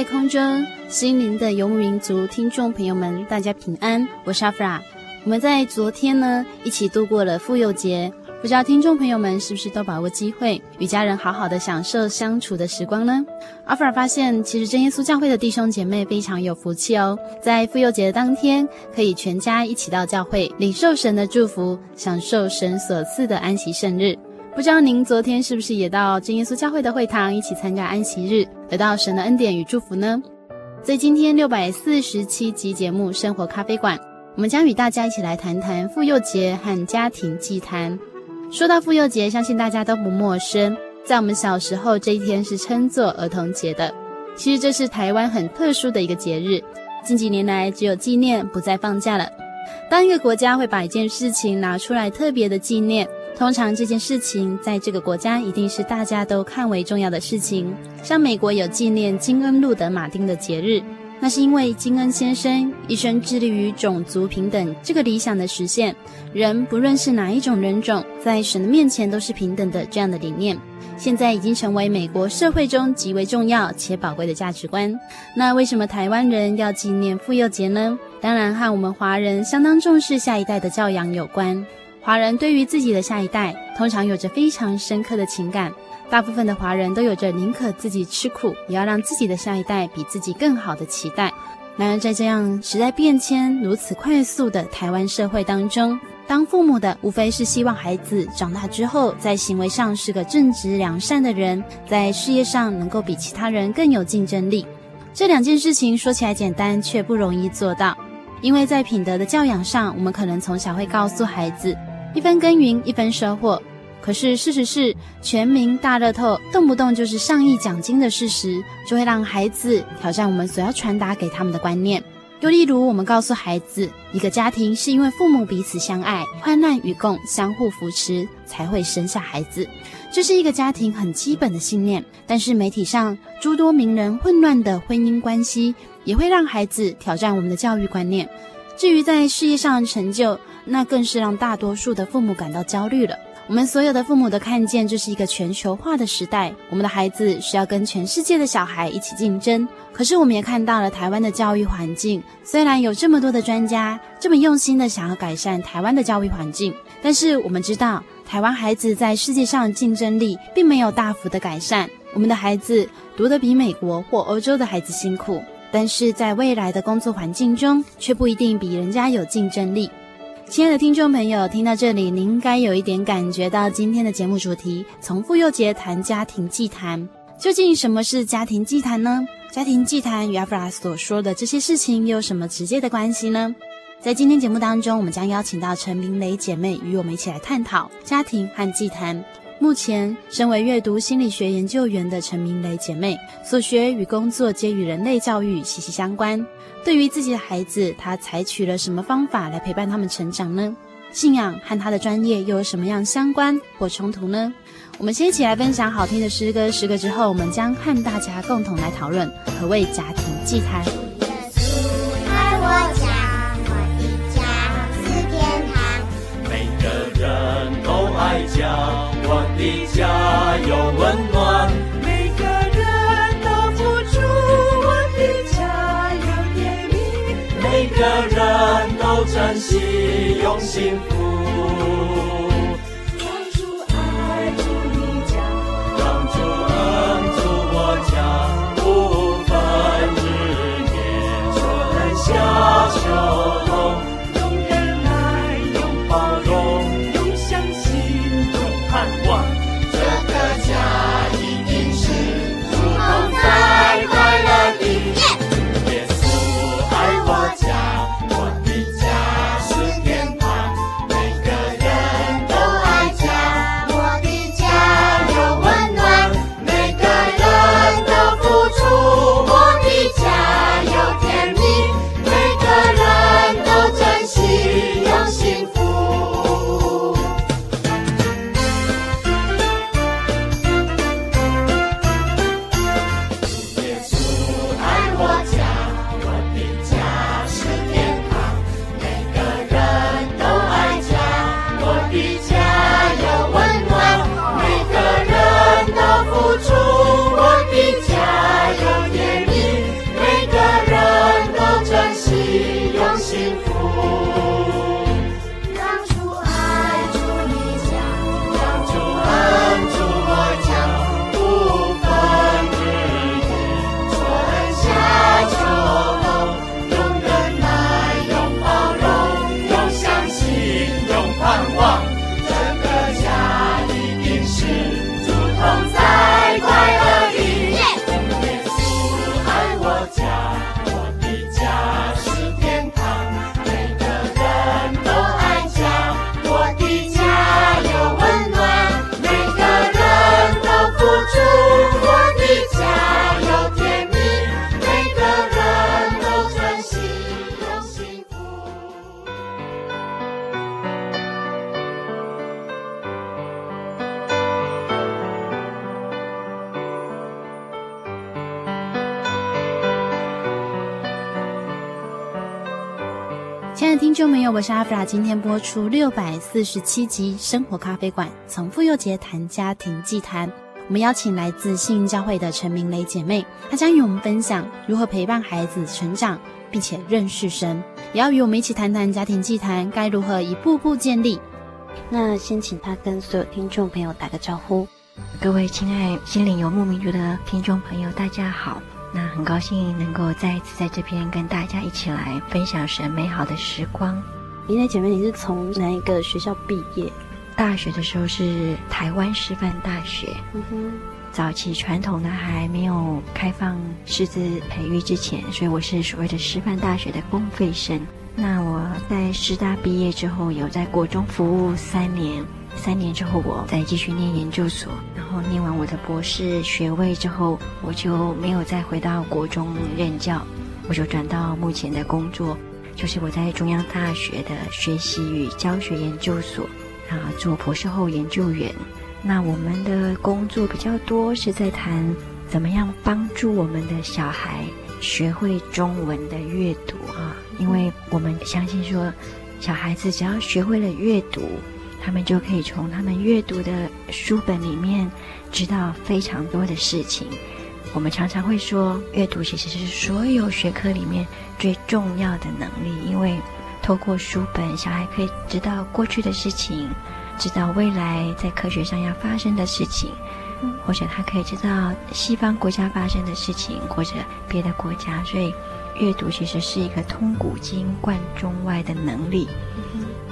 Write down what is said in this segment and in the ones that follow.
在空中，心灵的游牧民族听众朋友们，大家平安，我是阿弗拉。我们在昨天呢，一起度过了妇幼节，不知道听众朋友们是不是都把握机会，与家人好好的享受相处的时光呢？阿弗拉发现，其实真耶稣教会的弟兄姐妹非常有福气哦，在妇幼节的当天，可以全家一起到教会领受神的祝福，享受神所赐的安息圣日。不知道您昨天是不是也到真耶稣教会的会堂一起参加安息日，得到神的恩典与祝福呢？在今天六百四十七集节目《生活咖啡馆》，我们将与大家一起来谈谈妇幼节和家庭祭坛。说到妇幼节，相信大家都不陌生。在我们小时候，这一天是称作儿童节的。其实这是台湾很特殊的一个节日，近几年来只有纪念，不再放假了。当一个国家会把一件事情拿出来特别的纪念，通常这件事情在这个国家一定是大家都看为重要的事情。像美国有纪念金恩·路德·马丁的节日，那是因为金恩先生一生致力于种族平等这个理想的实现，人不论是哪一种人种，在神的面前都是平等的这样的理念，现在已经成为美国社会中极为重要且宝贵的价值观。那为什么台湾人要纪念妇幼节呢？当然和我们华人相当重视下一代的教养有关。华人对于自己的下一代，通常有着非常深刻的情感。大部分的华人都有着宁可自己吃苦，也要让自己的下一代比自己更好的期待。然而，在这样时代变迁如此快速的台湾社会当中，当父母的无非是希望孩子长大之后，在行为上是个正直良善的人，在事业上能够比其他人更有竞争力。这两件事情说起来简单，却不容易做到。因为在品德的教养上，我们可能从小会告诉孩子。一分耕耘一分收获，可是事实是，全民大乐透动不动就是上亿奖金的事实，就会让孩子挑战我们所要传达给他们的观念。又例如，我们告诉孩子，一个家庭是因为父母彼此相爱、患难与共、相互扶持，才会生下孩子，这是一个家庭很基本的信念。但是媒体上诸多名人混乱的婚姻关系，也会让孩子挑战我们的教育观念。至于在事业上的成就，那更是让大多数的父母感到焦虑了。我们所有的父母都看见这是一个全球化的时代，我们的孩子需要跟全世界的小孩一起竞争。可是我们也看到了台湾的教育环境，虽然有这么多的专家这么用心的想要改善台湾的教育环境，但是我们知道台湾孩子在世界上竞争力并没有大幅的改善。我们的孩子读得比美国或欧洲的孩子辛苦，但是在未来的工作环境中却不一定比人家有竞争力。亲爱的听众朋友，听到这里，您应该有一点感觉到今天的节目主题：从妇幼节谈家庭祭坛。究竟什么是家庭祭坛呢？家庭祭坛与阿弗拉所说的这些事情又有什么直接的关系呢？在今天节目当中，我们将邀请到陈明雷姐妹与我们一起来探讨家庭和祭坛。目前，身为阅读心理学研究员的陈明雷姐妹，所学与工作皆与人类教育息息相关。对于自己的孩子，他采取了什么方法来陪伴他们成长呢？信仰和他的专业又有什么样相关或冲突呢？我们先一起来分享好听的诗歌，诗歌之后，我们将和大家共同来讨论何谓家庭祭坛。爱家，我的家有温暖。每个人都珍惜，用幸福。我是阿弗拉，今天播出六百四十七集《生活咖啡馆》，从妇幼节谈家庭祭坛。我们邀请来自信教会的陈明雷姐妹，她将与我们分享如何陪伴孩子成长，并且认识神，也要与我们一起谈谈家庭祭坛该如何一步步建立。那先请她跟所有听众朋友打个招呼。各位亲爱心灵游牧民族的听众朋友，大家好。那很高兴能够再一次在这边跟大家一起来分享神美好的时光。明雷姐妹，你是从哪一个学校毕业？大学的时候是台湾师范大学。嗯哼。早期传统的还没有开放师资培育之前，所以我是所谓的师范大学的公费生。那我在师大毕业之后，有在国中服务三年。三年之后，我再继续念研究所，然后念完我的博士学位之后，我就没有再回到国中任教，我就转到目前的工作，就是我在中央大学的学习与教学研究所啊，做博士后研究员。那我们的工作比较多是在谈怎么样帮助我们的小孩学会中文的阅读啊，因为我们相信说，小孩子只要学会了阅读。他们就可以从他们阅读的书本里面知道非常多的事情。我们常常会说，阅读其实是所有学科里面最重要的能力，因为透过书本，小孩可以知道过去的事情，知道未来在科学上要发生的事情，或者他可以知道西方国家发生的事情，或者别的国家。所以，阅读其实是一个通古今、贯中外的能力。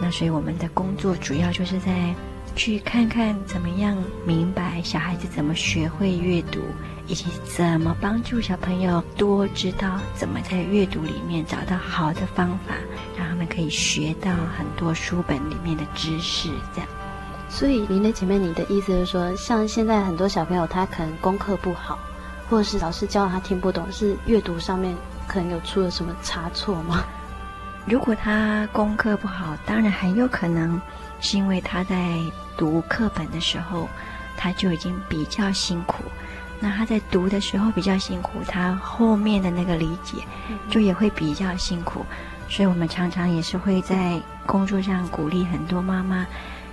那所以我们的工作主要就是在去看看怎么样明白小孩子怎么学会阅读，以及怎么帮助小朋友多知道怎么在阅读里面找到好的方法，让他们可以学到很多书本里面的知识。这样。所以，您的姐妹，你的意思是说，像现在很多小朋友他可能功课不好，或者是老师教他听不懂，是阅读上面可能有出了什么差错吗？如果他功课不好，当然很有可能是因为他在读课本的时候，他就已经比较辛苦。那他在读的时候比较辛苦，他后面的那个理解就也会比较辛苦。所以我们常常也是会在工作上鼓励很多妈妈，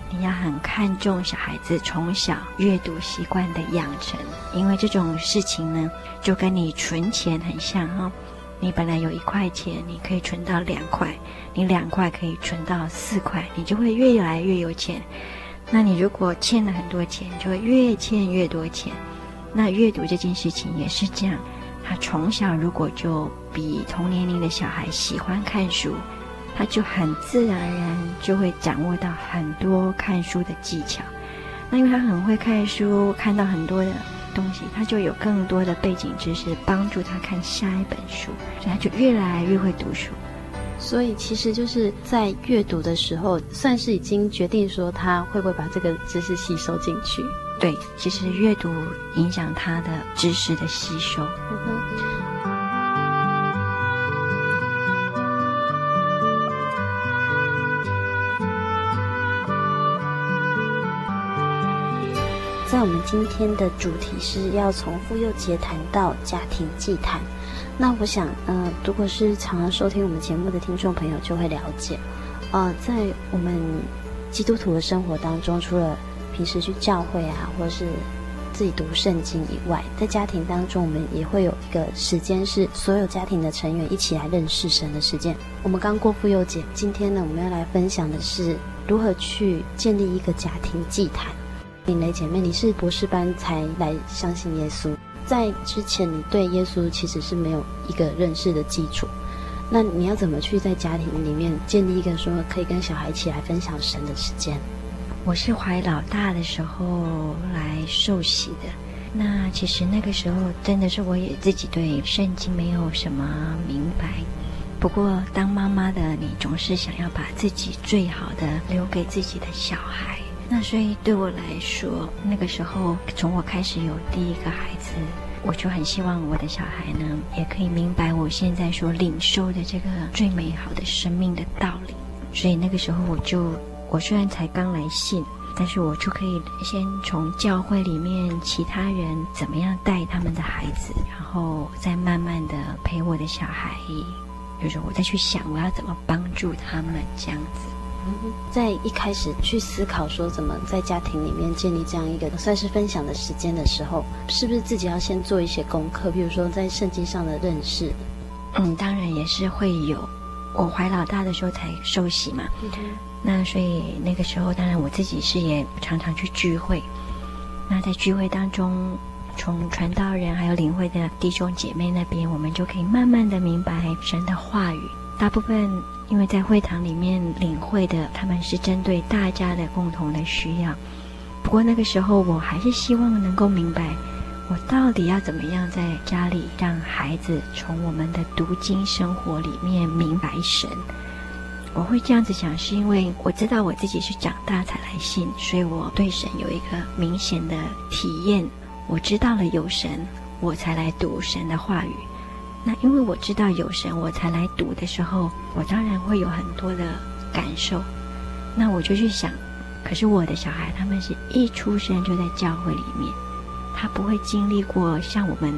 你要很看重小孩子从小阅读习惯的养成，因为这种事情呢，就跟你存钱很像哈。你本来有一块钱，你可以存到两块，你两块可以存到四块，你就会越来越有钱。那你如果欠了很多钱，就会越欠越多钱。那阅读这件事情也是这样，他从小如果就比同年龄的小孩喜欢看书，他就很自然而然就会掌握到很多看书的技巧。那因为他很会看书，看到很多的东西，他就有更多的背景知识帮助他看下一本书，所以他就越来越会读书。所以其实就是在阅读的时候，算是已经决定说他会不会把这个知识吸收进去。对，其实阅读影响他的知识的吸收。在我们今天的主题是要从妇幼节谈到家庭祭坛。那我想，呃，如果是常常收听我们节目的听众朋友就会了解，呃，在我们基督徒的生活当中，除了平时去教会啊，或者是自己读圣经以外，在家庭当中，我们也会有一个时间是所有家庭的成员一起来认识神的时间。我们刚过妇幼节，今天呢，我们要来分享的是如何去建立一个家庭祭坛。林雷姐妹，你是博士班才来相信耶稣。在之前，你对耶稣其实是没有一个认识的基础。那你要怎么去在家庭里面建立一个说可以跟小孩一起来分享神的时间？我是怀老大的时候来受洗的。那其实那个时候真的是我也自己对圣经没有什么明白。不过当妈妈的你总是想要把自己最好的留给自己的小孩。那所以对我来说，那个时候从我开始有第一个孩子，我就很希望我的小孩呢，也可以明白我现在所领受的这个最美好的生命的道理。所以那个时候我就，我虽然才刚来信，但是我就可以先从教会里面其他人怎么样带他们的孩子，然后再慢慢的陪我的小孩，就是我再去想我要怎么帮助他们这样子。在一开始去思考说怎么在家庭里面建立这样一个算是分享的时间的时候，是不是自己要先做一些功课？比如说在圣经上的认识。嗯，当然也是会有。我怀老大的时候才受洗嘛，嗯、那所以那个时候当然我自己是也常常去聚会。那在聚会当中，从传道人还有领会的弟兄姐妹那边，我们就可以慢慢的明白神的话语。大部分。因为在会堂里面领会的，他们是针对大家的共同的需要。不过那个时候，我还是希望能够明白，我到底要怎么样在家里让孩子从我们的读经生活里面明白神。我会这样子想，是因为我知道我自己是长大才来信，所以我对神有一个明显的体验。我知道了有神，我才来读神的话语。那因为我知道有神，我才来读的时候，我当然会有很多的感受。那我就去想，可是我的小孩他们是一出生就在教会里面，他不会经历过像我们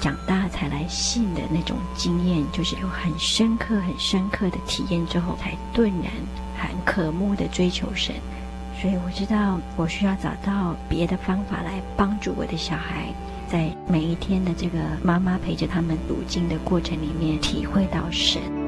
长大才来信的那种经验，就是有很深刻、很深刻的体验之后，才顿然很渴慕的追求神。所以我知道我需要找到别的方法来帮助我的小孩。在每一天的这个妈妈陪着他们读经的过程里面，体会到神。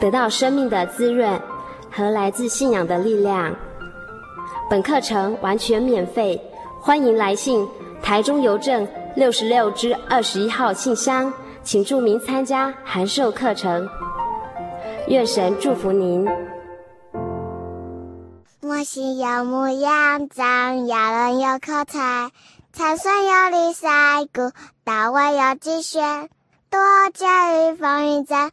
得到生命的滋润和来自信仰的力量。本课程完全免费，欢迎来信台中邮政。六十六支二十一号信箱，请注明参加函授课程。愿神祝福您。我是有模样，长要人有口才，参选有理赛，古大我有机选，多加与风雨战，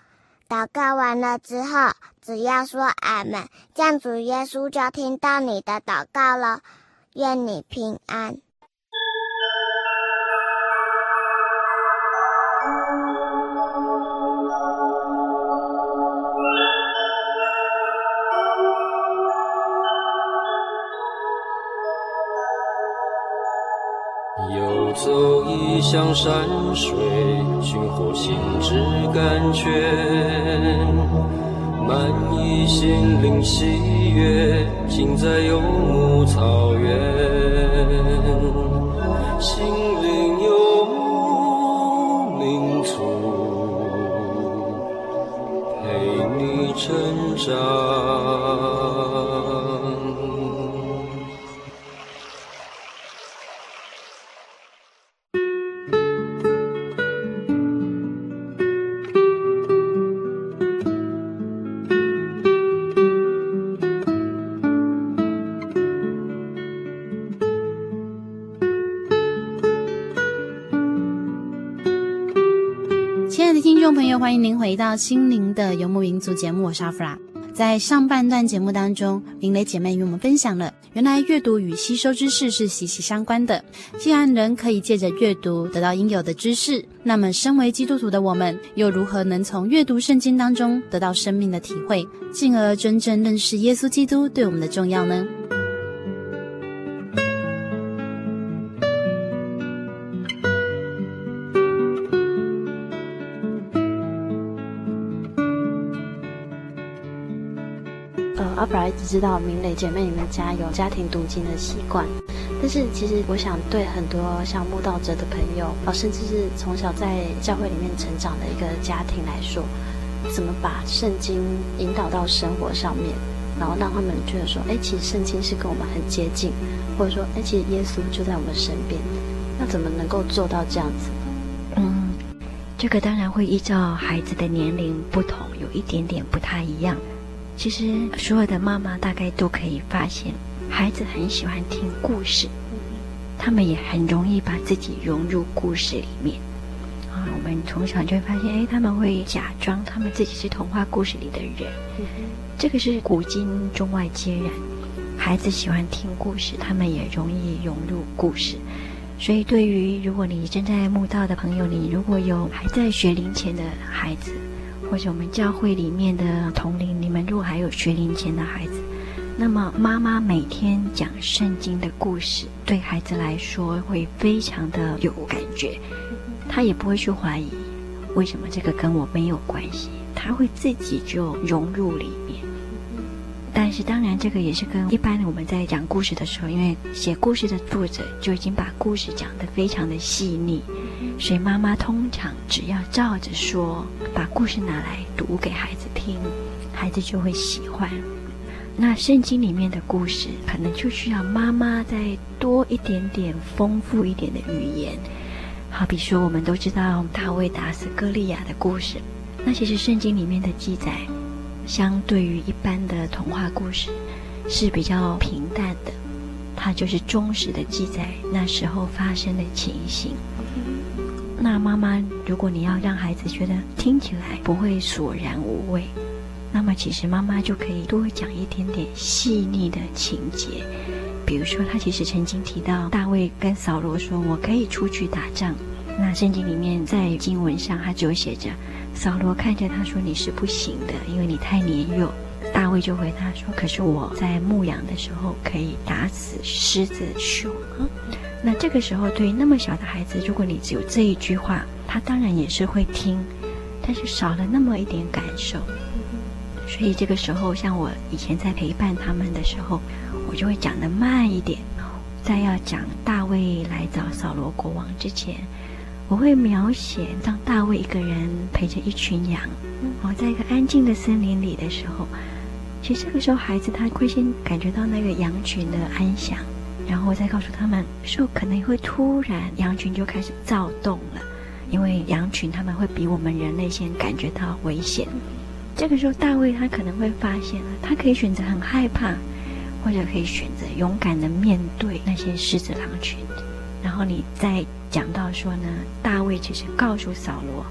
祷告完了之后，只要说俺们，这样主耶稣就听到你的祷告了。愿你平安。游走异乡山水，寻获心之甘泉。满溢心灵喜悦，尽在游牧草原。心灵游牧民族，陪你成长。回到《心灵的游牧民族》节目，我是阿弗拉。在上半段节目当中，明蕾姐妹与我们分享了，原来阅读与吸收知识是息息相关的。既然人可以借着阅读得到应有的知识，那么身为基督徒的我们，又如何能从阅读圣经当中得到生命的体会，进而真正认识耶稣基督对我们的重要呢？一直知道明磊姐妹你们家有家庭读经的习惯，但是其实我想对很多像慕道者的朋友，啊，甚至是从小在教会里面成长的一个家庭来说，怎么把圣经引导到生活上面，然后让他们觉得说，哎，其实圣经是跟我们很接近，或者说，哎，其实耶稣就在我们身边，那怎么能够做到这样子？嗯，这个当然会依照孩子的年龄不同，有一点点不太一样。其实，所有的妈妈大概都可以发现，孩子很喜欢听故事，他们也很容易把自己融入故事里面。啊，我们从小就会发现，哎，他们会假装他们自己是童话故事里的人。这个是古今中外皆然，孩子喜欢听故事，他们也容易融入故事。所以，对于如果你正在慕道的朋友，你如果有还在学龄前的孩子，或者我们教会里面的同龄，你们如果还有学龄前的孩子，那么妈妈每天讲圣经的故事，对孩子来说会非常的有感觉，他也不会去怀疑为什么这个跟我没有关系，他会自己就融入里面。但是当然，这个也是跟一般我们在讲故事的时候，因为写故事的作者就已经把故事讲得非常的细腻。所以妈妈通常只要照着说，把故事拿来读给孩子听，孩子就会喜欢。那圣经里面的故事，可能就需要妈妈再多一点点丰富一点的语言。好比说，我们都知道大卫打死歌利亚的故事，那其实圣经里面的记载，相对于一般的童话故事，是比较平淡的，它就是忠实的记载那时候发生的情形。那妈妈，如果你要让孩子觉得听起来不会索然无味，那么其实妈妈就可以多讲一点点细腻的情节。比如说，他其实曾经提到大卫跟扫罗说：“我可以出去打仗。”那圣经里面在经文上，他就写着：“扫罗看着他说，你是不行的，因为你太年幼。”大卫就回答说：“可是我在牧羊的时候可以打死狮子熊。”那这个时候，对于那么小的孩子，如果你只有这一句话，他当然也是会听，但是少了那么一点感受。所以这个时候，像我以前在陪伴他们的时候，我就会讲得慢一点。在要讲大卫来找扫罗国王之前，我会描写当大卫一个人陪着一群羊，哦，在一个安静的森林里的时候，其实这个时候孩子他会先感觉到那个羊群的安详，然后我再告诉他们说可能会突然羊群就开始躁动了，因为羊群他们会比我们人类先感觉到危险。这个时候大卫他可能会发现了，他可以选择很害怕，或者可以选择勇敢的面对那些狮子狼群。然后你再讲到说呢，大卫其实告诉扫罗，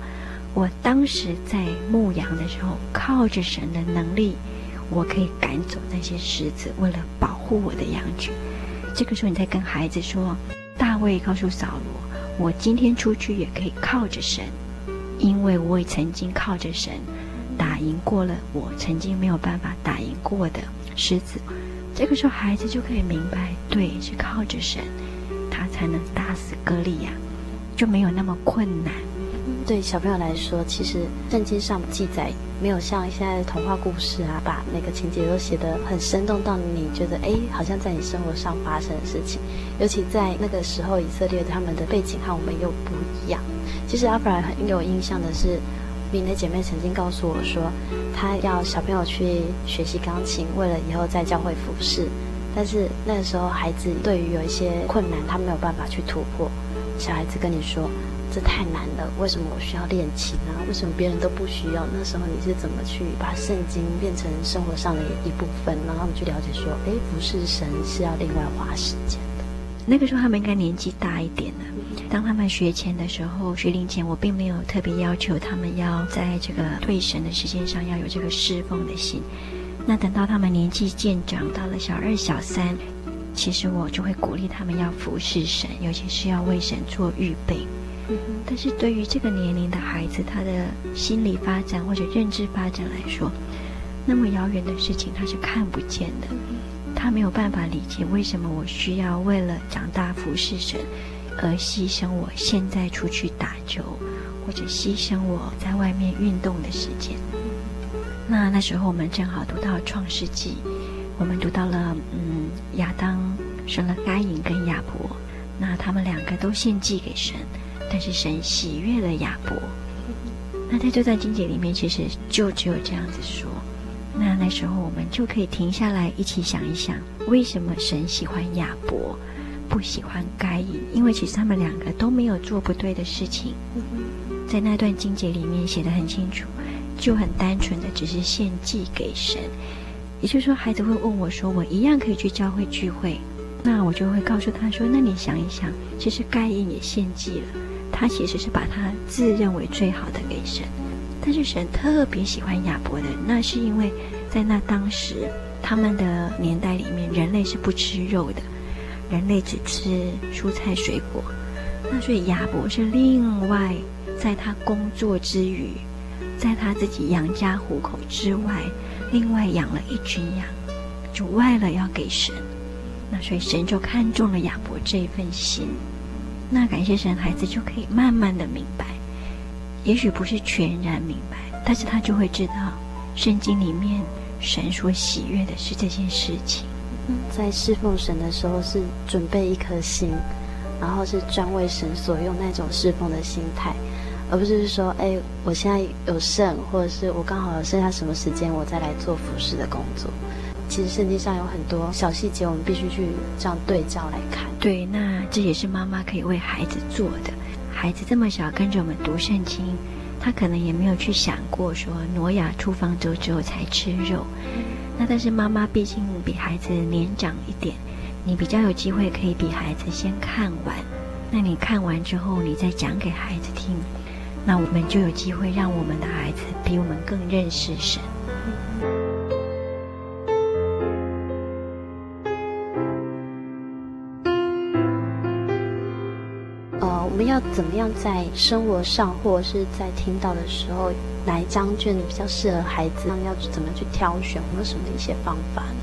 我当时在牧羊的时候，靠着神的能力，我可以赶走那些狮子，为了保护我的羊群。这个时候你再跟孩子说，大卫告诉扫罗，我今天出去也可以靠着神，因为我也曾经靠着神打赢过了我曾经没有办法打赢过的狮子。这个时候孩子就可以明白，对，是靠着神。他才能打死歌利亚，就没有那么困难。对小朋友来说，其实圣经上记载没有像现在的童话故事啊，把每个情节都写得很生动，到你觉得哎，好像在你生活上发生的事情。尤其在那个时候，以色列他们的背景和我们又不一样。其实阿弗兰很有印象的是，敏的姐妹曾经告诉我说，她要小朋友去学习钢琴，为了以后在教会服侍。但是那个时候，孩子对于有一些困难，他没有办法去突破。小孩子跟你说：“这太难了，为什么我需要练琴呢？为什么别人都不需要？”那时候你是怎么去把圣经变成生活上的一部分，然后他们去了解说：“哎，不是神是要另外花时间的。”那个时候他们应该年纪大一点了。当他们学前的时候，学龄前，我并没有特别要求他们要在这个对神的时间上要有这个侍奉的心。那等到他们年纪渐长，到了小二、小三，其实我就会鼓励他们要服侍神，尤其是要为神做预备。嗯、但是对于这个年龄的孩子，他的心理发展或者认知发展来说，那么遥远的事情他是看不见的，他没有办法理解为什么我需要为了长大服侍神而牺牲我现在出去打球，或者牺牲我在外面运动的时间。那那时候我们正好读到《创世纪》，我们读到了，嗯，亚当生了该隐跟亚伯，那他们两个都献祭给神，但是神喜悦了亚伯。那在这段经节里面，其实就只有这样子说。那那时候我们就可以停下来一起想一想，为什么神喜欢亚伯，不喜欢该隐？因为其实他们两个都没有做不对的事情，在那段经节里面写得很清楚。就很单纯的只是献祭给神，也就是说，孩子会问我说：“我一样可以去教会聚会？”那我就会告诉他说：“那你想一想，其实该隐也献祭了，他其实是把他自认为最好的给神，但是神特别喜欢亚伯的，那是因为在那当时他们的年代里面，人类是不吃肉的，人类只吃蔬菜水果，那所以亚伯是另外在他工作之余。”在他自己养家糊口之外，另外养了一群羊，就为了要给神。那所以神就看中了亚伯这一份心。那感谢神，孩子就可以慢慢的明白，也许不是全然明白，但是他就会知道，圣经里面神所喜悦的是这件事情。在侍奉神的时候，是准备一颗心，然后是专为神所用那种侍奉的心态。而不是说，哎，我现在有剩，或者是我刚好剩下什么时间，我再来做服侍的工作。其实圣经上有很多小细节，我们必须去这样对照来看。对，那这也是妈妈可以为孩子做的。孩子这么小，跟着我们读圣经，他可能也没有去想过说，挪亚出方舟之后才吃肉。那但是妈妈毕竟比孩子年长一点，你比较有机会可以比孩子先看完。那你看完之后，你再讲给孩子听。那我们就有机会让我们的孩子比我们更认识神。呃，我们要怎么样在生活上，或者是在听到的时候，哪一张卷比较适合孩子？要怎么去挑选？有没有什么一些方法呢？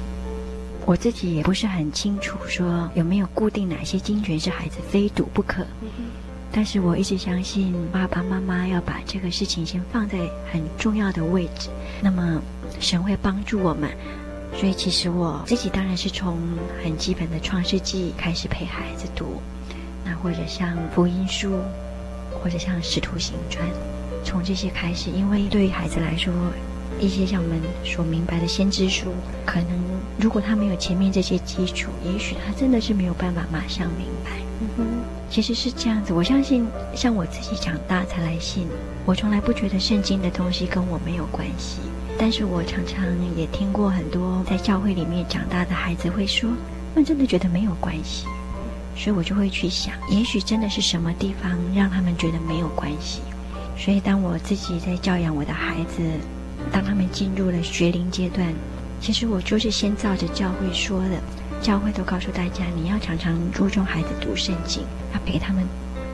我自己也不是很清楚，说有没有固定哪些经卷是孩子非读不可。但是我一直相信，爸爸妈妈要把这个事情先放在很重要的位置，那么神会帮助我们。所以其实我自己当然是从很基本的创世纪开始陪孩子读，那或者像福音书，或者像《使徒行传》，从这些开始，因为对于孩子来说，一些像我们所明白的先知书，可能如果他没有前面这些基础，也许他真的是没有办法马上明白。嗯哼，其实是这样子。我相信，像我自己长大才来信，我从来不觉得圣经的东西跟我没有关系。但是我常常也听过很多在教会里面长大的孩子会说，他们真的觉得没有关系。所以我就会去想，也许真的是什么地方让他们觉得没有关系。所以当我自己在教养我的孩子，当他们进入了学龄阶段，其实我就是先照着教会说的，教会都告诉大家，你要常常注重孩子读圣经，要陪他们。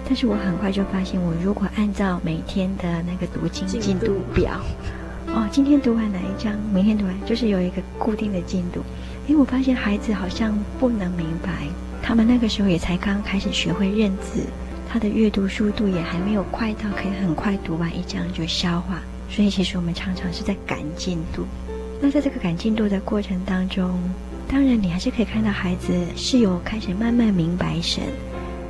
但是我很快就发现，我如果按照每天的那个读经进度表，哦，今天读完哪一章，明天读完，就是有一个固定的进度。因为我发现孩子好像不能明白，他们那个时候也才刚开始学会认字，他的阅读速度也还没有快到可以很快读完一章就消化。所以，其实我们常常是在赶进度。那在这个赶进度的过程当中，当然你还是可以看到孩子是有开始慢慢明白神，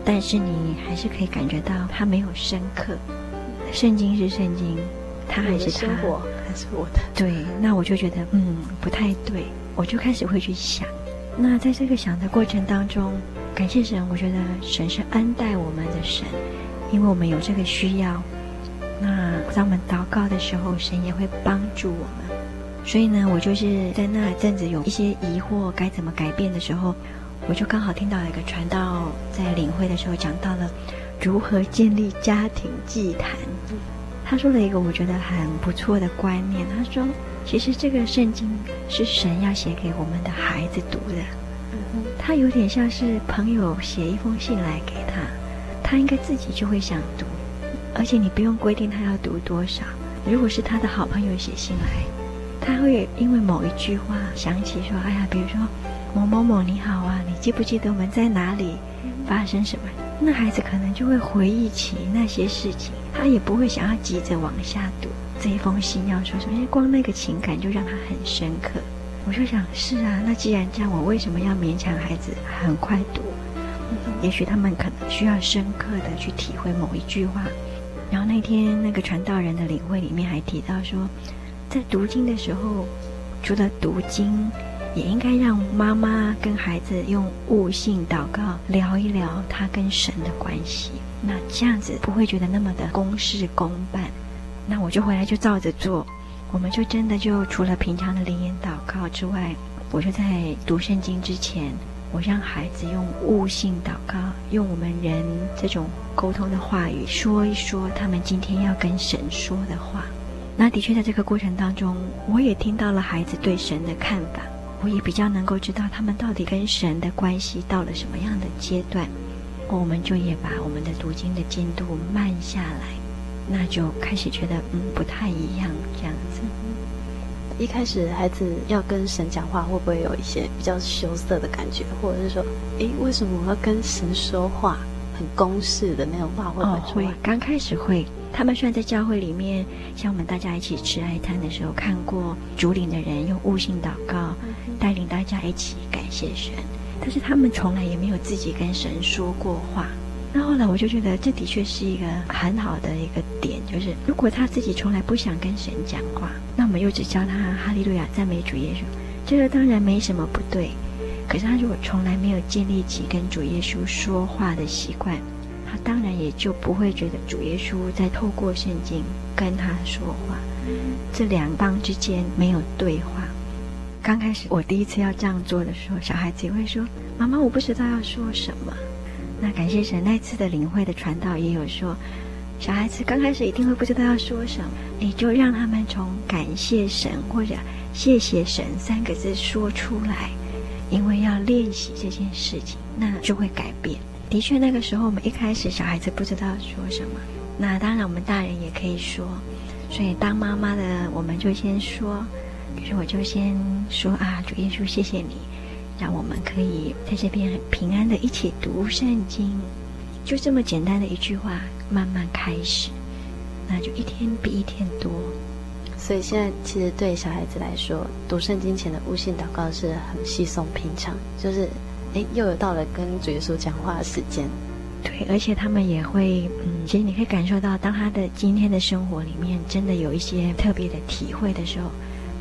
但是你还是可以感觉到他没有深刻。圣经是圣经，他还是他，生活还是我的。对，那我就觉得嗯不太对，我就开始会去想。那在这个想的过程当中，感谢神，我觉得神是恩待我们的神，因为我们有这个需要。那当我们祷告的时候，神也会帮助我们。所以呢，我就是在那阵子有一些疑惑该怎么改变的时候，我就刚好听到一个传道在领会的时候讲到了如何建立家庭祭坛。他说了一个我觉得很不错的观念，他说，其实这个圣经是神要写给我们的孩子读的，他有点像是朋友写一封信来给他，他应该自己就会想读。而且你不用规定他要读多少。如果是他的好朋友写信来，他会因为某一句话想起说：“哎呀，比如说某某某你好啊，你记不记得我们在哪里发生什么？”那孩子可能就会回忆起那些事情，他也不会想要急着往下读这一封信要说什么，因为光那个情感就让他很深刻。我就想，是啊，那既然这样，我为什么要勉强孩子很快读？也许他们可能需要深刻的去体会某一句话。然后那天那个传道人的领会里面还提到说，在读经的时候，除了读经，也应该让妈妈跟孩子用悟性祷告聊一聊他跟神的关系。那这样子不会觉得那么的公事公办。那我就回来就照着做，我们就真的就除了平常的灵言祷告之外，我就在读圣经之前。我让孩子用悟性祷告，用我们人这种沟通的话语说一说他们今天要跟神说的话。那的确在这个过程当中，我也听到了孩子对神的看法，我也比较能够知道他们到底跟神的关系到了什么样的阶段。我们就也把我们的读经的进度慢下来，那就开始觉得嗯不太一样这样子。一开始孩子要跟神讲话，会不会有一些比较羞涩的感觉，或者是说，诶，为什么我要跟神说话？很公式的那种话会不会出来？哦，会，刚开始会。他们虽然在教会里面，像我们大家一起吃爱餐的时候，看过主领的人用悟性祷告，带领大家一起感谢神，但是他们从来也没有自己跟神说过话。那后来我就觉得，这的确是一个很好的一个点，就是如果他自己从来不想跟神讲话，那我们又只教他哈利路亚赞美主耶稣，这个当然没什么不对。可是他如果从来没有建立起跟主耶稣说话的习惯，他当然也就不会觉得主耶稣在透过圣经跟他说话。这两方之间没有对话。刚开始我第一次要这样做的时候，小孩子也会说：“妈妈，我不知道要说什么。”那感谢神，那次的领会的传道也有说，小孩子刚开始一定会不知道要说什么，你就让他们从感谢神或者谢谢神三个字说出来，因为要练习这件事情，那就会改变。的确，那个时候我们一开始小孩子不知道说什么，那当然我们大人也可以说，所以当妈妈的我们就先说，比如我就先说啊，主耶稣，谢谢你。让我们可以在这边平安的一起读圣经，就这么简单的一句话，慢慢开始，那就一天比一天多。所以现在其实对小孩子来说，读圣经前的悟性祷告是很稀松平常，就是哎，又有到了跟主耶稣讲话的时间。对，而且他们也会，嗯，其实你可以感受到，当他的今天的生活里面真的有一些特别的体会的时候，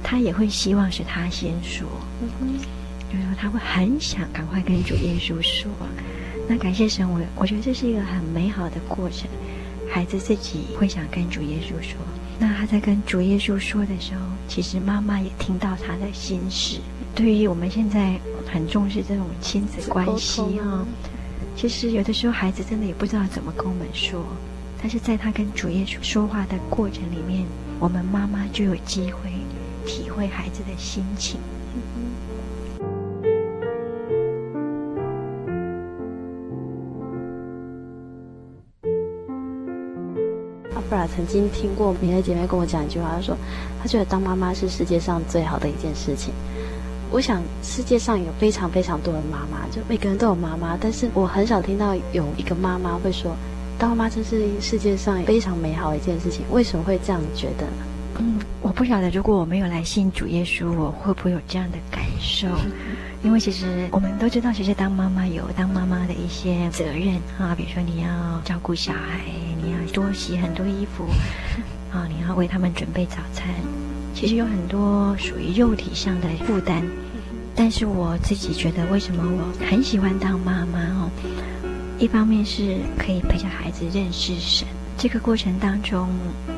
他也会希望是他先说，嗯哼，就是说他会很想赶快跟主耶稣说。那感谢神，我我觉得这是一个很美好的过程。孩子自己会想跟主耶稣说，那他在跟主耶稣说的时候，其实妈妈也听到他的心事。对于我们现在很重视这种亲子关系哈，其实有的时候孩子真的也不知道怎么跟我们说，但是在他跟主耶稣说话的过程里面，我们妈妈就有机会体会孩子的心情。布拉曾经听过别的姐妹跟我讲一句话，她说：“她觉得当妈妈是世界上最好的一件事情。”我想世界上有非常非常多的妈妈，就每个人都有妈妈，但是我很少听到有一个妈妈会说：“当妈妈真是世界上非常美好的一件事情。”为什么会这样觉得呢？嗯，我不晓得，如果我没有来信主耶稣，我会不会有这样的感受？因为其实我们都知道，其实当妈妈有当妈妈的一些责任啊，比如说你要照顾小孩。你要多洗很多衣服，啊，你要为他们准备早餐，其实有很多属于肉体上的负担。但是我自己觉得，为什么我很喜欢当妈妈哦？一方面是可以陪着孩子认识神，这个过程当中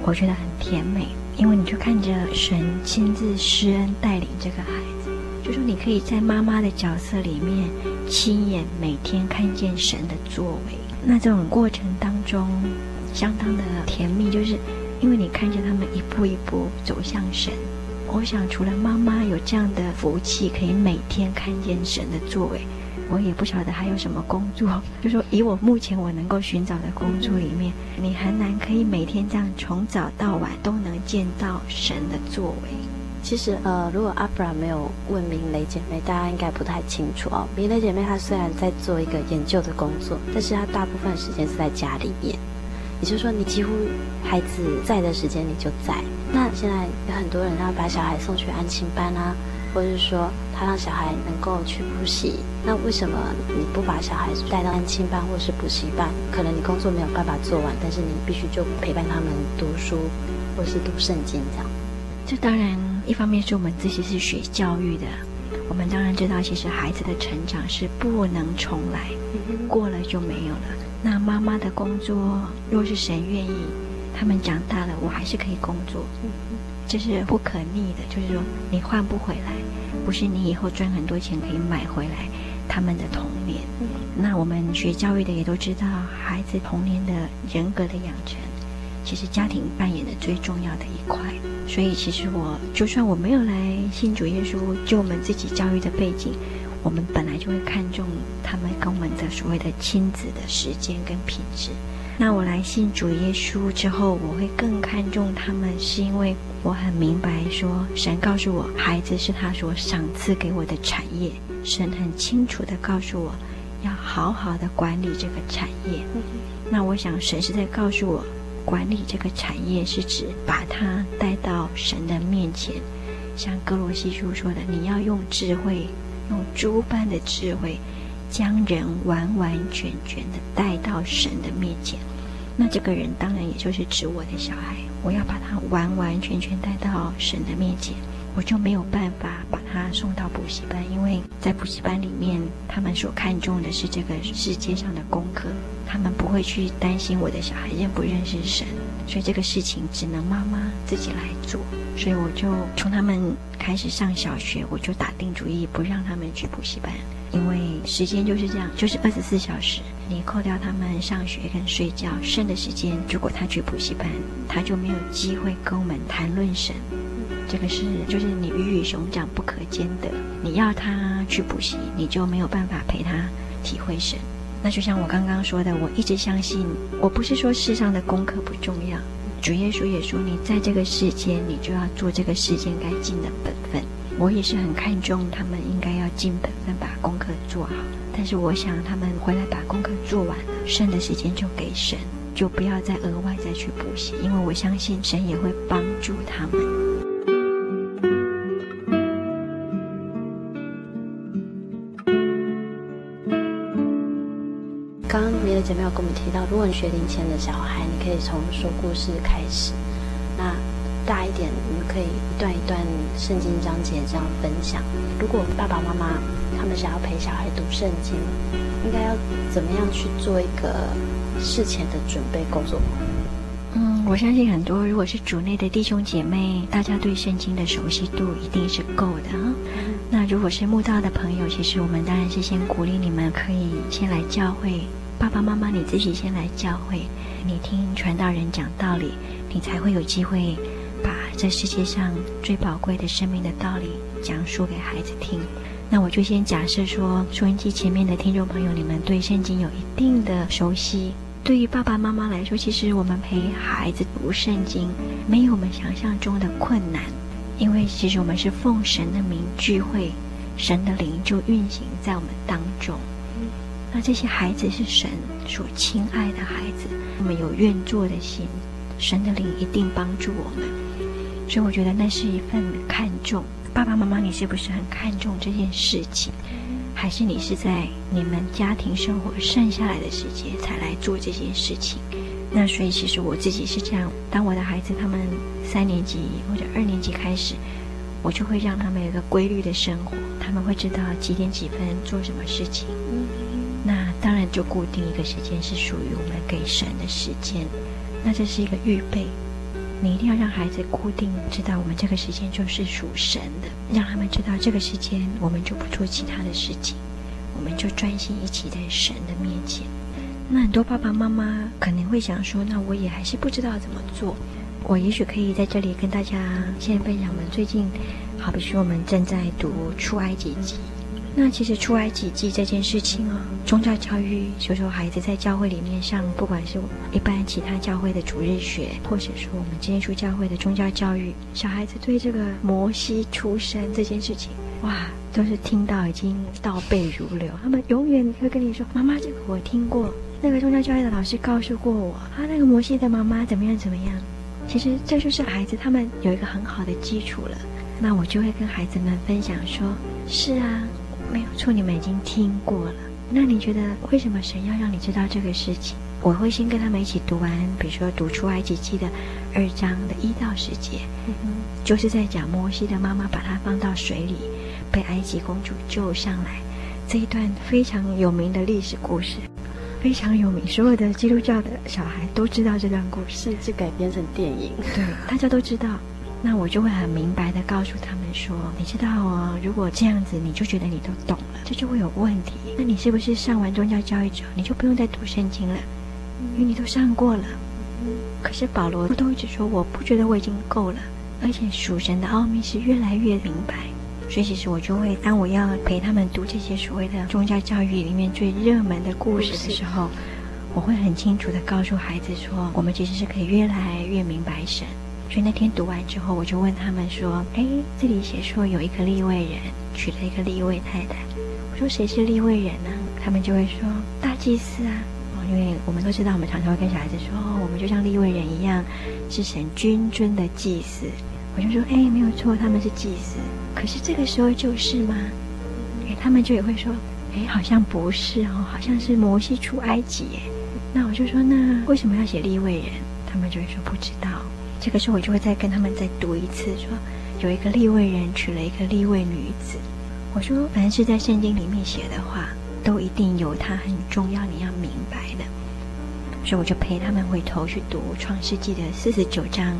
我觉得很甜美，因为你就看着神亲自施恩带领这个孩子，就说你可以在妈妈的角色里面亲眼每天看见神的作为。那这种过程当中。相当的甜蜜，就是因为你看着他们一步一步走向神。我想，除了妈妈有这样的福气，可以每天看见神的作为，我也不晓得还有什么工作。就说以我目前我能够寻找的工作里面，你很难可以每天这样从早到晚都能见到神的作为。其实，呃，如果阿弗拉没有问明雷姐妹，大家应该不太清楚哦。明雷姐妹她虽然在做一个研究的工作，但是她大部分时间是在家里面。也就是说，你几乎孩子在的时间你就在。那现在有很多人要把小孩送去安亲班啊，或者是说他让小孩能够去补习。那为什么你不把小孩带到安亲班或是补习班？可能你工作没有办法做完，但是你必须就陪伴他们读书或是读圣经这样。这当然一方面是我们自己是学教育的，我们当然知道，其实孩子的成长是不能重来，过了就没有了。那妈妈的工作，若是神愿意，他们长大了，我还是可以工作，这是不可逆的。就是说，你换不回来，不是你以后赚很多钱可以买回来他们的童年。那我们学教育的也都知道，孩子童年的人格的养成，其实家庭扮演的最重要的一块。所以，其实我就算我没有来信主耶稣，就我们自己教育的背景。我们本来就会看重他们跟我们的所谓的亲子的时间跟品质。那我来信主耶稣之后，我会更看重他们，是因为我很明白说，神告诉我，孩子是他所赏赐给我的产业。神很清楚地告诉我，要好好的管理这个产业。那我想，神是在告诉我，管理这个产业是指把他带到神的面前，像歌罗西书说的，你要用智慧。用诸般的智慧，将人完完全全的带到神的面前。那这个人当然也就是指我的小孩，我要把他完完全全带到神的面前，我就没有办法把他送到补习班，因为在补习班里面，他们所看重的是这个世界上的功课，他们不会去担心我的小孩认不认识神。所以这个事情只能妈妈自己来做，所以我就从他们开始上小学，我就打定主意不让他们去补习班，因为时间就是这样，就是二十四小时，你扣掉他们上学跟睡觉，剩的时间，如果他去补习班，他就没有机会跟我们谈论神。这个是就是你鱼与熊掌不可兼得，你要他去补习，你就没有办法陪他体会神。那就像我刚刚说的，我一直相信，我不是说世上的功课不重要，主耶稣也说，你在这个世间，你就要做这个世间该尽的本分。我也是很看重他们应该要尽本分，把功课做好。但是我想他们回来把功课做完了，剩的时间就给神，就不要再额外再去补习，因为我相信神也会帮助他们。姐妹有跟我们提到，如果你学龄前的小孩，你可以从说故事开始。那大一点，你们可以一段一段圣经章节这样分享。如果爸爸妈妈他们想要陪小孩读圣经，应该要怎么样去做一个事前的准备工作？嗯，我相信很多如果是主内的弟兄姐妹，大家对圣经的熟悉度一定是够的啊。那如果是慕道的朋友，其实我们当然是先鼓励你们可以先来教会。爸爸妈妈，你自己先来教会，你听传道人讲道理，你才会有机会把这世界上最宝贵的生命的道理讲述给孩子听。那我就先假设说，收音机前面的听众朋友，你们对圣经有一定的熟悉。对于爸爸妈妈来说，其实我们陪孩子读圣经，没有我们想象中的困难，因为其实我们是奉神的名聚会，神的灵就运行在我们当中。那这些孩子是神所亲爱的孩子，我们有愿做的心，神的灵一定帮助我们。所以我觉得那是一份看重。爸爸妈妈，你是不是很看重这件事情？还是你是在你们家庭生活剩下来的时间才来做这件事情？那所以其实我自己是这样，当我的孩子他们三年级或者二年级开始，我就会让他们有一个规律的生活，他们会知道几点几分做什么事情。就固定一个时间是属于我们给神的时间，那这是一个预备，你一定要让孩子固定知道我们这个时间就是属神的，让他们知道这个时间我们就不做其他的事情，我们就专心一起在神的面前。那很多爸爸妈妈可能会想说，那我也还是不知道怎么做，我也许可以在这里跟大家先分享我们最近，好比说我们正在读出埃及记。那其实出埃及记这件事情啊，宗教教育，就是说孩子在教会里面上，不管是一般其他教会的主日学，或者说我们真耶稣教会的宗教教育，小孩子对这个摩西出生这件事情，哇，都是听到已经倒背如流。他们永远会跟你说：“妈妈，这个我听过，那个宗教教育的老师告诉过我，啊，那个摩西的妈妈怎么样怎么样。”其实这就是孩子他们有一个很好的基础了。那我就会跟孩子们分享说：“是啊。”没有错，你们已经听过了。那你觉得为什么神要让你知道这个事情？我会先跟他们一起读完，比如说读出埃及记的二章的一到十节，嗯，就是在讲摩西的妈妈把他放到水里，被埃及公主救上来这一段非常有名的历史故事，非常有名，所有的基督教的小孩都知道这段故事，甚至改编成电影，对，大家都知道。那我就会很明白地告诉他们说：“你知道哦，如果这样子，你就觉得你都懂了，这就会有问题。那你是不是上完宗教教育之后，你就不用再读圣经了？因为你都上过了。可是保罗都一直说，我不觉得我已经够了，而且属神的奥秘是越来越明白。所以其实我就会，当我要陪他们读这些所谓的宗教教育里面最热门的故事的时候，我会很清楚地告诉孩子说，我们其实是可以越来越明白神。”所以那天读完之后，我就问他们说：“哎，这里写说有一个利未人娶了一个利未太太。我说谁是利未人呢？他们就会说大祭司啊。哦，因为我们都知道，我们常常会跟小孩子说，哦，我们就像利未人一样，是神君尊的祭司。我就说，哎，没有错，他们是祭司。可是这个时候就是吗？哎，他们就也会说，哎，好像不是哦，好像是摩西出埃及。哎，那我就说，那为什么要写利未人？他们就会说不知道。这个时候我就会再跟他们再读一次，说有一个利未人娶了一个利未女子。我说，凡是在圣经里面写的话，都一定有它很重要你要明白的。所以我就陪他们回头去读创世纪的四十九章，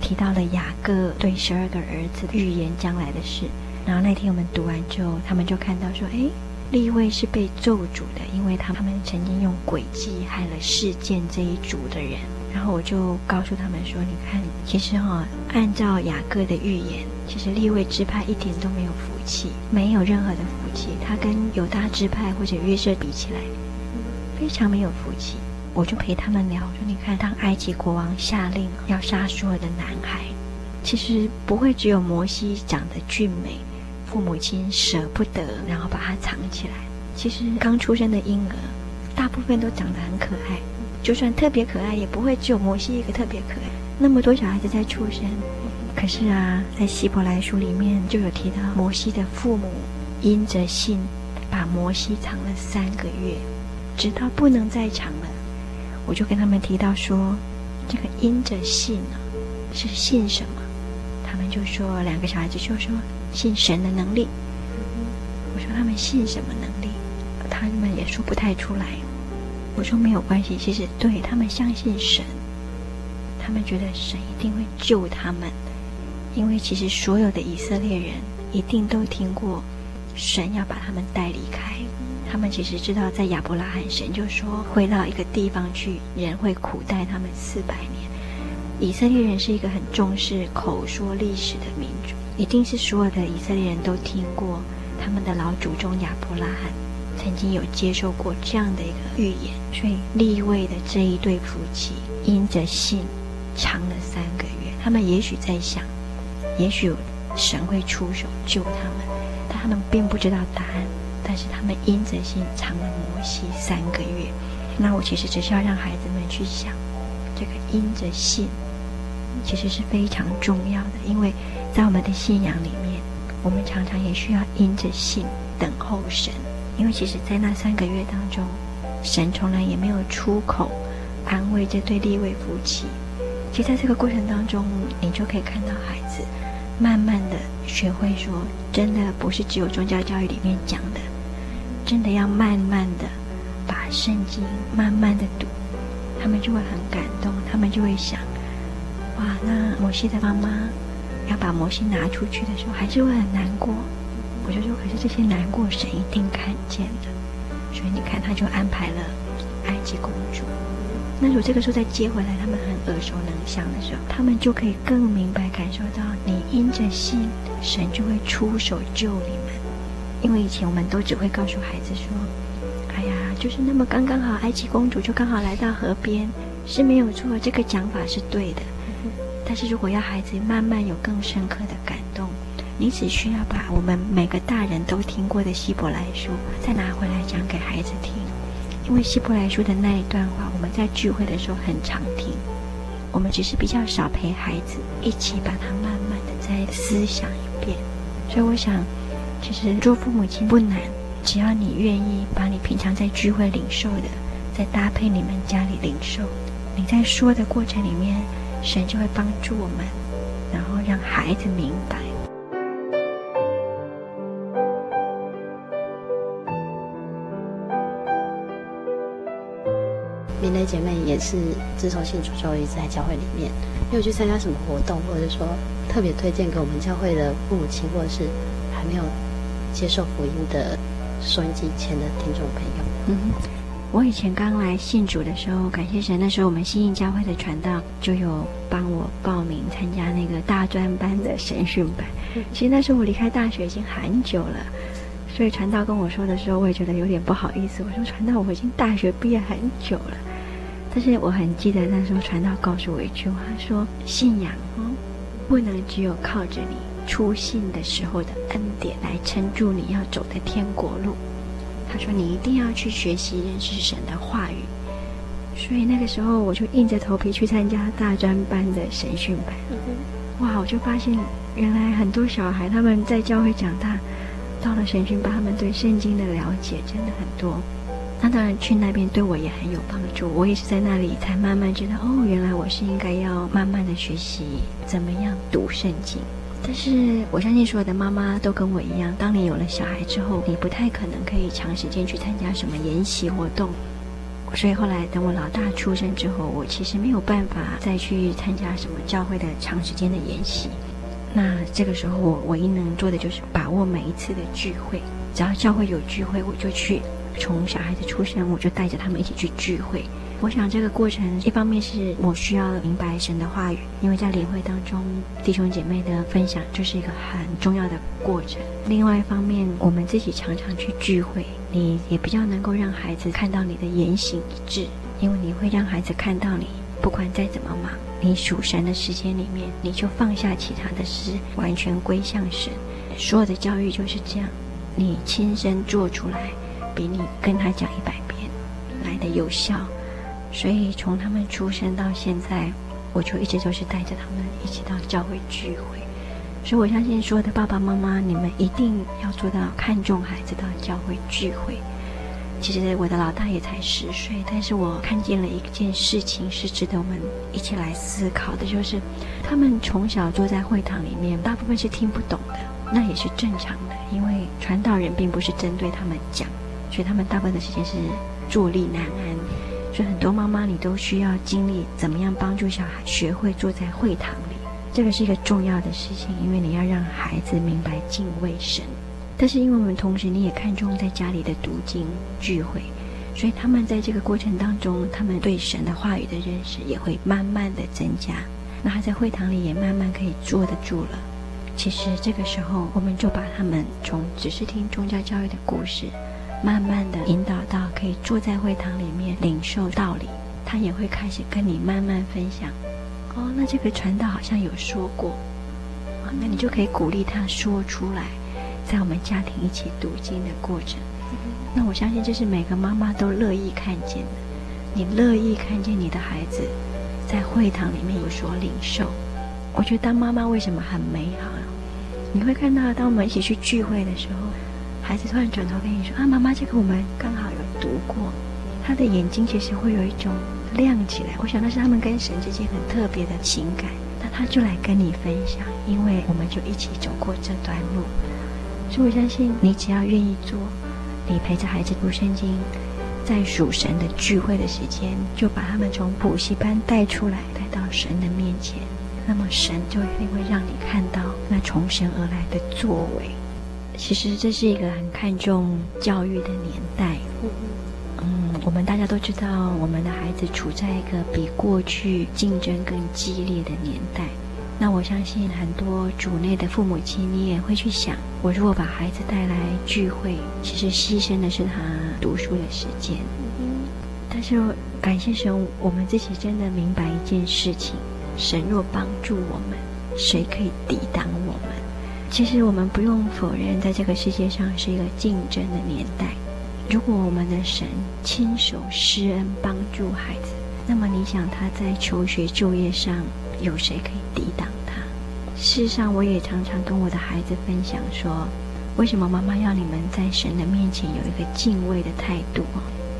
提到了雅各对十二个儿子预言将来的事。然后那天我们读完之后，他们就看到说，哎，利未是被咒诅的，因为他们曾经用诡计害了示剑这一族的人。然后我就告诉他们说：“你看，其实哈、哦，按照雅各的预言，其实利未支派一点都没有福气，没有任何的福气。他跟犹大支派或者约瑟比起来，非常没有福气。”我就陪他们聊，说：“你看，当埃及国王下令要杀所有的男孩，其实不会只有摩西长得俊美，父母亲舍不得，然后把他藏起来。其实刚出生的婴儿，大部分都长得很可爱。”就算特别可爱，也不会只有摩西一个特别可爱。那么多小孩子在出生，可是啊，在希伯来书里面就有提到，摩西的父母因着信，把摩西藏了三个月。直到不能再藏了，我就跟他们提到说，这个因着信啊，是信什么？他们就说，两个小孩子就说信神的能力。我说他们信什么能力？他们也说不太出来。我说没有关系，其实对他们相信神，他们觉得神一定会救他们，因为其实所有的以色列人一定都听过神要把他们带离开，他们其实知道在亚伯拉罕神就说会到一个地方去，人会苦待他们四百年。以色列人是一个很重视口说历史的民族，一定是所有的以色列人都听过他们的老祖宗亚伯拉罕。曾经有接受过这样的一个预言，所以立位的这一对夫妻因着信长了三个月。他们也许在想，也许神会出手救他们，但他们并不知道答案。但是他们因着信长了摩西三个月。那我其实只是要让孩子们去想，这个因着信其实是非常重要的，因为在我们的信仰里面，我们常常也需要因着信等候神。因为其实，在那三个月当中，神从来也没有出口安慰这对立位夫妻。其实，在这个过程当中，你就可以看到孩子慢慢的学会说，真的不是只有宗教教育里面讲的，真的要慢慢的把圣经慢慢的读，他们就会很感动，他们就会想，哇，那摩西的妈妈要把摩西拿出去的时候，还是会很难过。我就说，可是这些难过，神一定看见的，所以你看，他就安排了埃及公主。那如果这个时候再接回来，他们很耳熟能详的时候，他们就可以更明白感受到，你因着信，神就会出手救你们。因为以前我们都只会告诉孩子说：“哎呀，就是那么刚刚好，埃及公主就刚好来到河边，是没有错，这个讲法是对的。”但是如果要孩子慢慢有更深刻的感动。你只需要把我们每个大人都听过的希伯来书再拿回来讲给孩子听，因为希伯来书的那一段话，我们在聚会的时候很常听，我们只是比较少陪孩子一起把它慢慢的再思想一遍。所以我想，其实做父母亲不难，只要你愿意把你平常在聚会领受的，再搭配你们家里领受，你在说的过程里面，神就会帮助我们，然后让孩子明白。明蕾姐妹也是自从信主之后一直在教会里面，没有去参加什么活动，或者说特别推荐给我们教会的父母亲，或者是还没有接受福音的收音机前的听众朋友。嗯，我以前刚来信主的时候，感谢神，那时候我们新义教会的传道就有帮我报名参加那个大专班的神训班。其实那时候我离开大学已经很久了，所以传道跟我说的时候，我也觉得有点不好意思。我说传道，我已经大学毕业很久了。但是我很记得那时候传道告诉我一句话，说信仰哦，不能只有靠着你初信的时候的恩典来撑住你要走的天国路。他说你一定要去学习认识神的话语。所以那个时候我就硬着头皮去参加大专班的神训班。哇，我就发现原来很多小孩他们在教会长大，到了神训班，他们对圣经的了解真的很多。那当然，去那边对我也很有帮助。我也是在那里才慢慢知道，哦，原来我是应该要慢慢的学习怎么样读圣经。但是我相信所有的妈妈都跟我一样，当你有了小孩之后，你不太可能可以长时间去参加什么研习活动。所以后来等我老大出生之后，我其实没有办法再去参加什么教会的长时间的研习。那这个时候，我唯一能做的就是把握每一次的聚会，只要教会有聚会，我就去。从小孩子出生，我就带着他们一起去聚会。我想这个过程，一方面是我需要明白神的话语，因为在联会当中，弟兄姐妹的分享就是一个很重要的过程。另外一方面，我们自己常常去聚会，你也比较能够让孩子看到你的言行一致，因为你会让孩子看到你不管再怎么忙，你属神的时间里面，你就放下其他的事，完全归向神。所有的教育就是这样，你亲身做出来。比你跟他讲一百遍来得有效，所以从他们出生到现在，我就一直都是带着他们一起到教会聚会。所以我相信所有的爸爸妈妈，你们一定要做到看重孩子到教会聚会。其实我的老大也才十岁，但是我看见了一件事情是值得我们一起来思考的，就是他们从小坐在会堂里面，大部分是听不懂的，那也是正常的，因为传道人并不是针对他们讲，所以他们大部分的时间是坐立难安。所以很多妈妈，你都需要经历怎么样帮助小孩学会坐在会堂里，这个是一个重要的事情，因为你要让孩子明白敬畏神。但是因为我们同时你也看重在家里的读经聚会，所以他们在这个过程当中，他们对神的话语的认识也会慢慢的增加。那他在会堂里也慢慢可以坐得住了。其实这个时候，我们就把他们从只是听宗教教育的故事，慢慢的引导到可以坐在会堂里面领受道理。他也会开始跟你慢慢分享。哦，那这个传道好像有说过，哦，那你就可以鼓励他说出来。在我们家庭一起读经的过程，那我相信这是每个妈妈都乐意看见的。你乐意看见你的孩子在会堂里面有所领受，我觉得当妈妈为什么很美好？你会看到，当我们一起去聚会的时候，孩子突然转头跟你说：“啊，妈妈，这个我们刚好有读过。”他的眼睛其实会有一种亮起来。我想那是他们跟神之间很特别的情感。那他就来跟你分享，因为我们就一起走过这段路。所以我相信，你只要愿意做，你陪着孩子读圣经，在属神的聚会的时间，就把他们从补习班带出来，带到神的面前，那么神就一定会让你看到那从神而来的作为。其实这是一个很看重教育的年代。嗯，我们大家都知道，我们的孩子处在一个比过去竞争更激烈的年代。那我相信很多主内的父母亲，你也会去想：我如果把孩子带来聚会，其实牺牲的是他读书的时间。但是感谢神，我们自己真的明白一件事情：神若帮助我们，谁可以抵挡我们？其实我们不用否认，在这个世界上是一个竞争的年代。如果我们的神亲手施恩帮助孩子，那么你想他在求学就业上，有谁可以抵挡他？事实上，我也常常跟我的孩子分享说，为什么妈妈要你们在神的面前有一个敬畏的态度？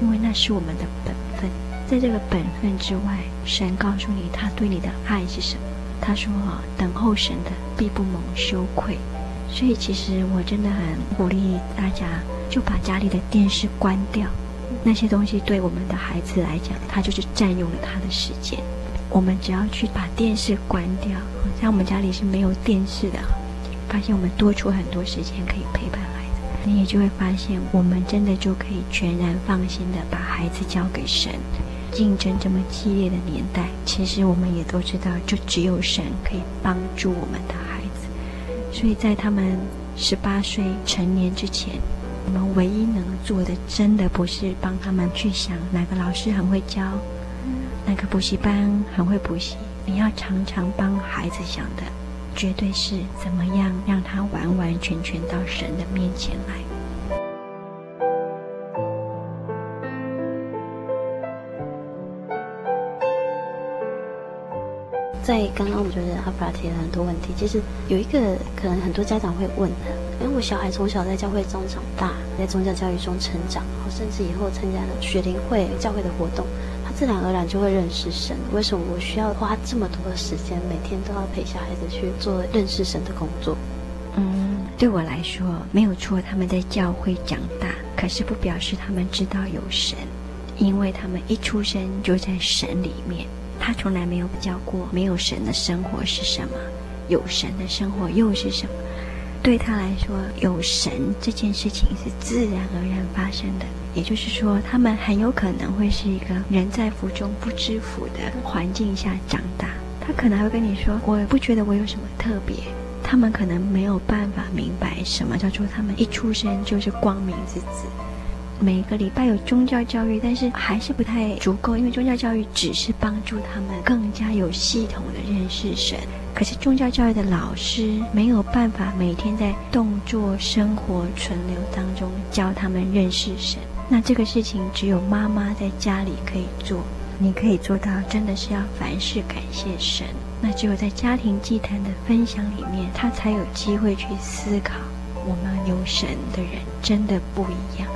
因为那是我们的本分。在这个本分之外，神告诉你他对你的爱是什么？他说：“等候神的必不蒙羞愧。”所以，其实我真的很鼓励大家，就把家里的电视关掉。那些东西对我们的孩子来讲，他就是占用了他的时间。我们只要去把电视关掉，像我们家里是没有电视的，发现我们多出很多时间可以陪伴孩子，你也就会发现，我们真的就可以全然放心的把孩子交给神。竞争这么激烈的年代，其实我们也都知道，就只有神可以帮助我们的孩子。所以在他们十八岁成年之前，我们唯一能做的，真的不是帮他们去想哪个老师很会教。那个补习班很会补习，你要常常帮孩子想的，绝对是怎么样让他完完全全到神的面前来。在刚刚，我觉得阿弗拉提了很多问题，其实有一个可能很多家长会问的，因为我小孩从小在教会中长大，在宗教教育中成长，然后甚至以后参加了学龄会、教会的活动。他自然而然就会认识神。为什么我需要花这么多的时间，每天都要陪小孩子去做认识神的工作？嗯，对我来说没有错。他们在教会长大，可是不表示他们知道有神，因为他们一出生就在神里面。他从来没有比较过没有神的生活是什么，有神的生活又是什么。对他来说，有神这件事情是自然而然发生的。也就是说，他们很有可能会是一个人在福中不知福的环境下长大。他可能还会跟你说：“我不觉得我有什么特别。”他们可能没有办法明白什么叫做他们一出生就是光明之子。每个礼拜有宗教教育，但是还是不太足够，因为宗教教育只是帮助他们更加有系统的认识神。可是宗教教育的老师没有办法每天在动作、生活、存留当中教他们认识神。那这个事情只有妈妈在家里可以做，你可以做到，真的是要凡事感谢神。那只有在家庭祭坛的分享里面，他才有机会去思考，我们有神的人真的不一样。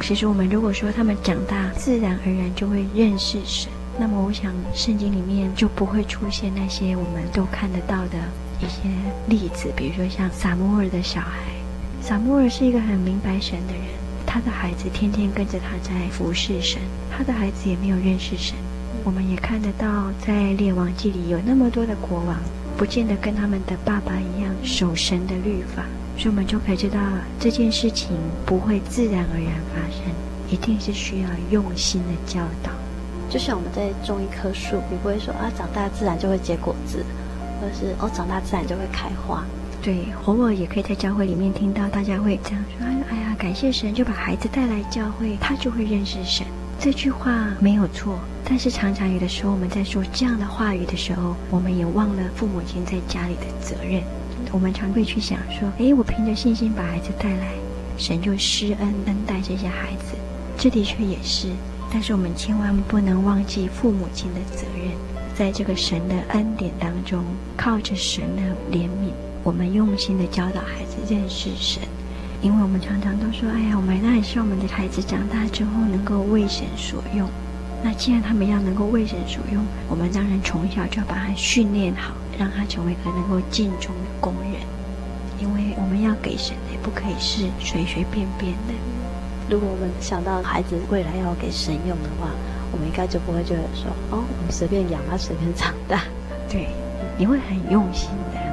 其实我们如果说他们长大自然而然就会认识神，那么我想圣经里面就不会出现那些我们都看得到的一些例子，比如说像撒母耳的小孩。撒母耳是一个很明白神的人，他的孩子天天跟着他在服侍神，他的孩子也没有认识神。我们也看得到，在列王记里有那么多的国王，不见得跟他们的爸爸一样守神的律法。所以，我们就可以知道这件事情不会自然而然发生，一定是需要用心的教导。就像我们在种一棵树，你不会说啊，长大自然就会结果子，或者是哦，长大自然就会开花。对，偶尔也可以在教会里面听到大家会这样说：“哎呀，感谢神，就把孩子带来教会，他就会认识神。”这句话没有错，但是常常有的时候我们在说这样的话语的时候，我们也忘了父母亲在家里的责任。我们常会去想说，诶，我凭着信心把孩子带来，神就施恩恩待这些孩子，这的确也是。但是我们千万不能忘记父母亲的责任，在这个神的恩典当中，靠着神的怜悯，我们用心的教导孩子认识神。因为我们常常都说，哎呀，我们当然希望我们的孩子长大之后能够为神所用。那既然他们要能够为神所用，我们当然从小就要把他训练好。让他成为一个能够尽忠的工人，因为我们要给神的，也不可以是随随便便的。如果我们想到孩子未来要给神用的话，我们应该就不会觉得说，哦，我们随便养他，随便长大。对，你会很用心的。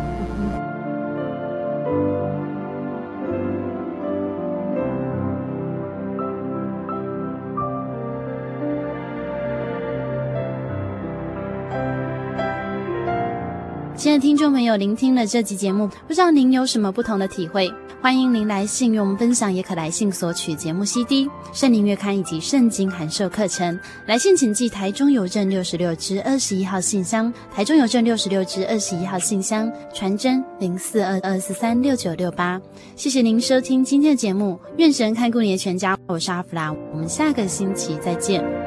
亲爱的听众朋友，聆听了这集节目，不知道您有什么不同的体会？欢迎您来信与我们分享，也可来信索取节目 CD、圣灵月刊以及圣经函授课程。来信请寄台中邮政六十六支二十一号信箱，台中邮政六十六支二十一号信箱，传真零四二二四三六九六八。谢谢您收听今天的节目，愿神看顾你的全家。我是阿弗拉，我们下个星期再见。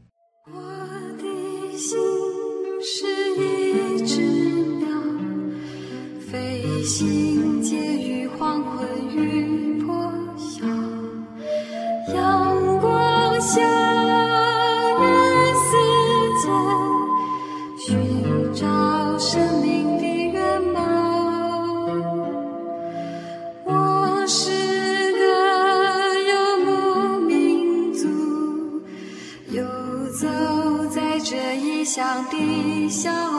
一只鸟，飞行结于黄昏与破晓。阳光下的世界，寻找生命的原貌。我是个游牧民族，游走在这异乡的小。